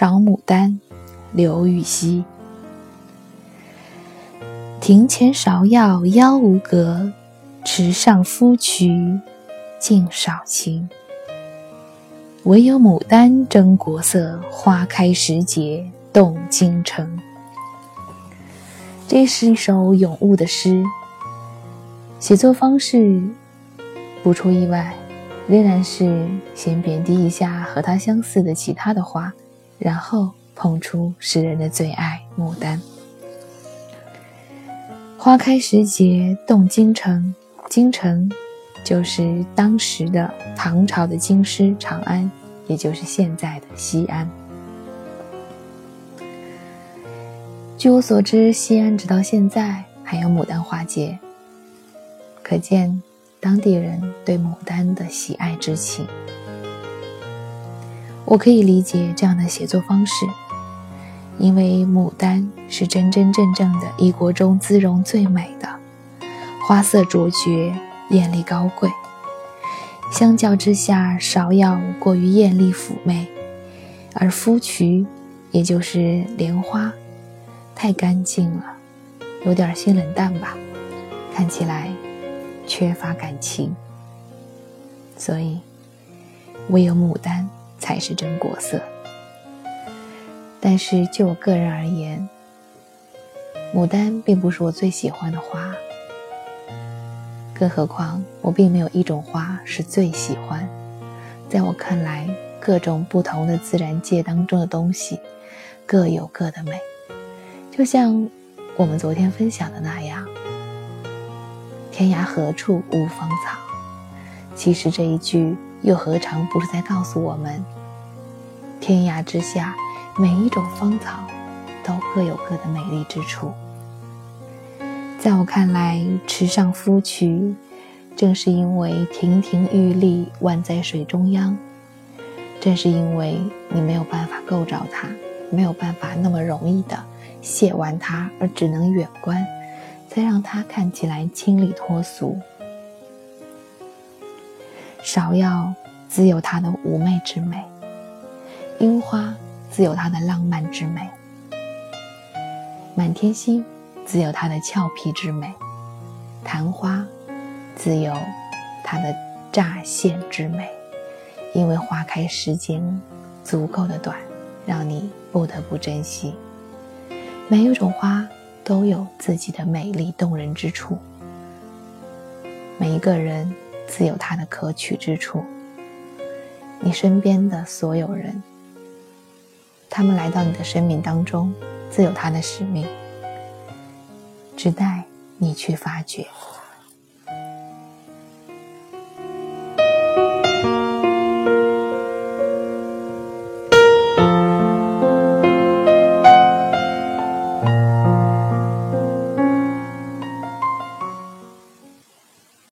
赏牡丹，刘禹锡。庭前芍药妖无格，池上芙蕖净少情。唯有牡丹争国色，花开时节动京城。这是一首咏物的诗，写作方式不出意外，仍然是先贬低一下和它相似的其他的花。然后捧出诗人的最爱牡丹。花开时节动京城，京城就是当时的唐朝的京师长安，也就是现在的西安。据我所知，西安直到现在还有牡丹花节，可见当地人对牡丹的喜爱之情。我可以理解这样的写作方式，因为牡丹是真真正正的一国中姿容最美的，花色卓绝，艳丽高贵。相较之下，芍药过于艳丽妩媚，而芙蕖，也就是莲花，太干净了，有点性冷淡吧，看起来缺乏感情。所以，唯有牡丹。才是真国色。但是就我个人而言，牡丹并不是我最喜欢的花。更何况我并没有一种花是最喜欢。在我看来，各种不同的自然界当中的东西，各有各的美。就像我们昨天分享的那样，“天涯何处无芳草”。其实这一句。又何尝不是在告诉我们，天涯之下，每一种芳草都各有各的美丽之处。在我看来，池上芙蕖，正是因为亭亭玉立，宛在水中央；正是因为你没有办法够着它，没有办法那么容易的亵玩它，而只能远观，才让它看起来清丽脱俗。芍药自有它的妩媚之美，樱花自有它的浪漫之美，满天星自有它的俏皮之美，昙花自有它的乍现之美。因为花开时间足够的短，让你不得不珍惜。每一种花都有自己的美丽动人之处，每一个人。自有他的可取之处。你身边的所有人，他们来到你的生命当中，自有他的使命，只待你去发掘。